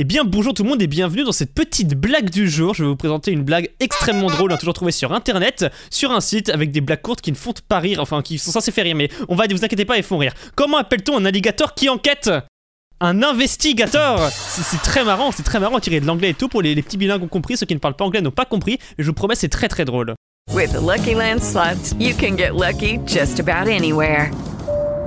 Eh bien bonjour tout le monde et bienvenue dans cette petite blague du jour. Je vais vous présenter une blague extrêmement drôle, a toujours trouvé sur internet, sur un site avec des blagues courtes qui ne font pas rire, enfin qui sont censées faire rire, mais on va, vous inquiétez pas, elles font rire. Comment appelle-t-on un alligator qui enquête? Un investigateur C'est très marrant, c'est très marrant tiré de l'anglais et tout pour les, petits bilingues ont compris, ceux qui ne parlent pas anglais n'ont pas compris, mais je vous promets c'est très très drôle. With the Lucky Land you can get lucky just about anywhere.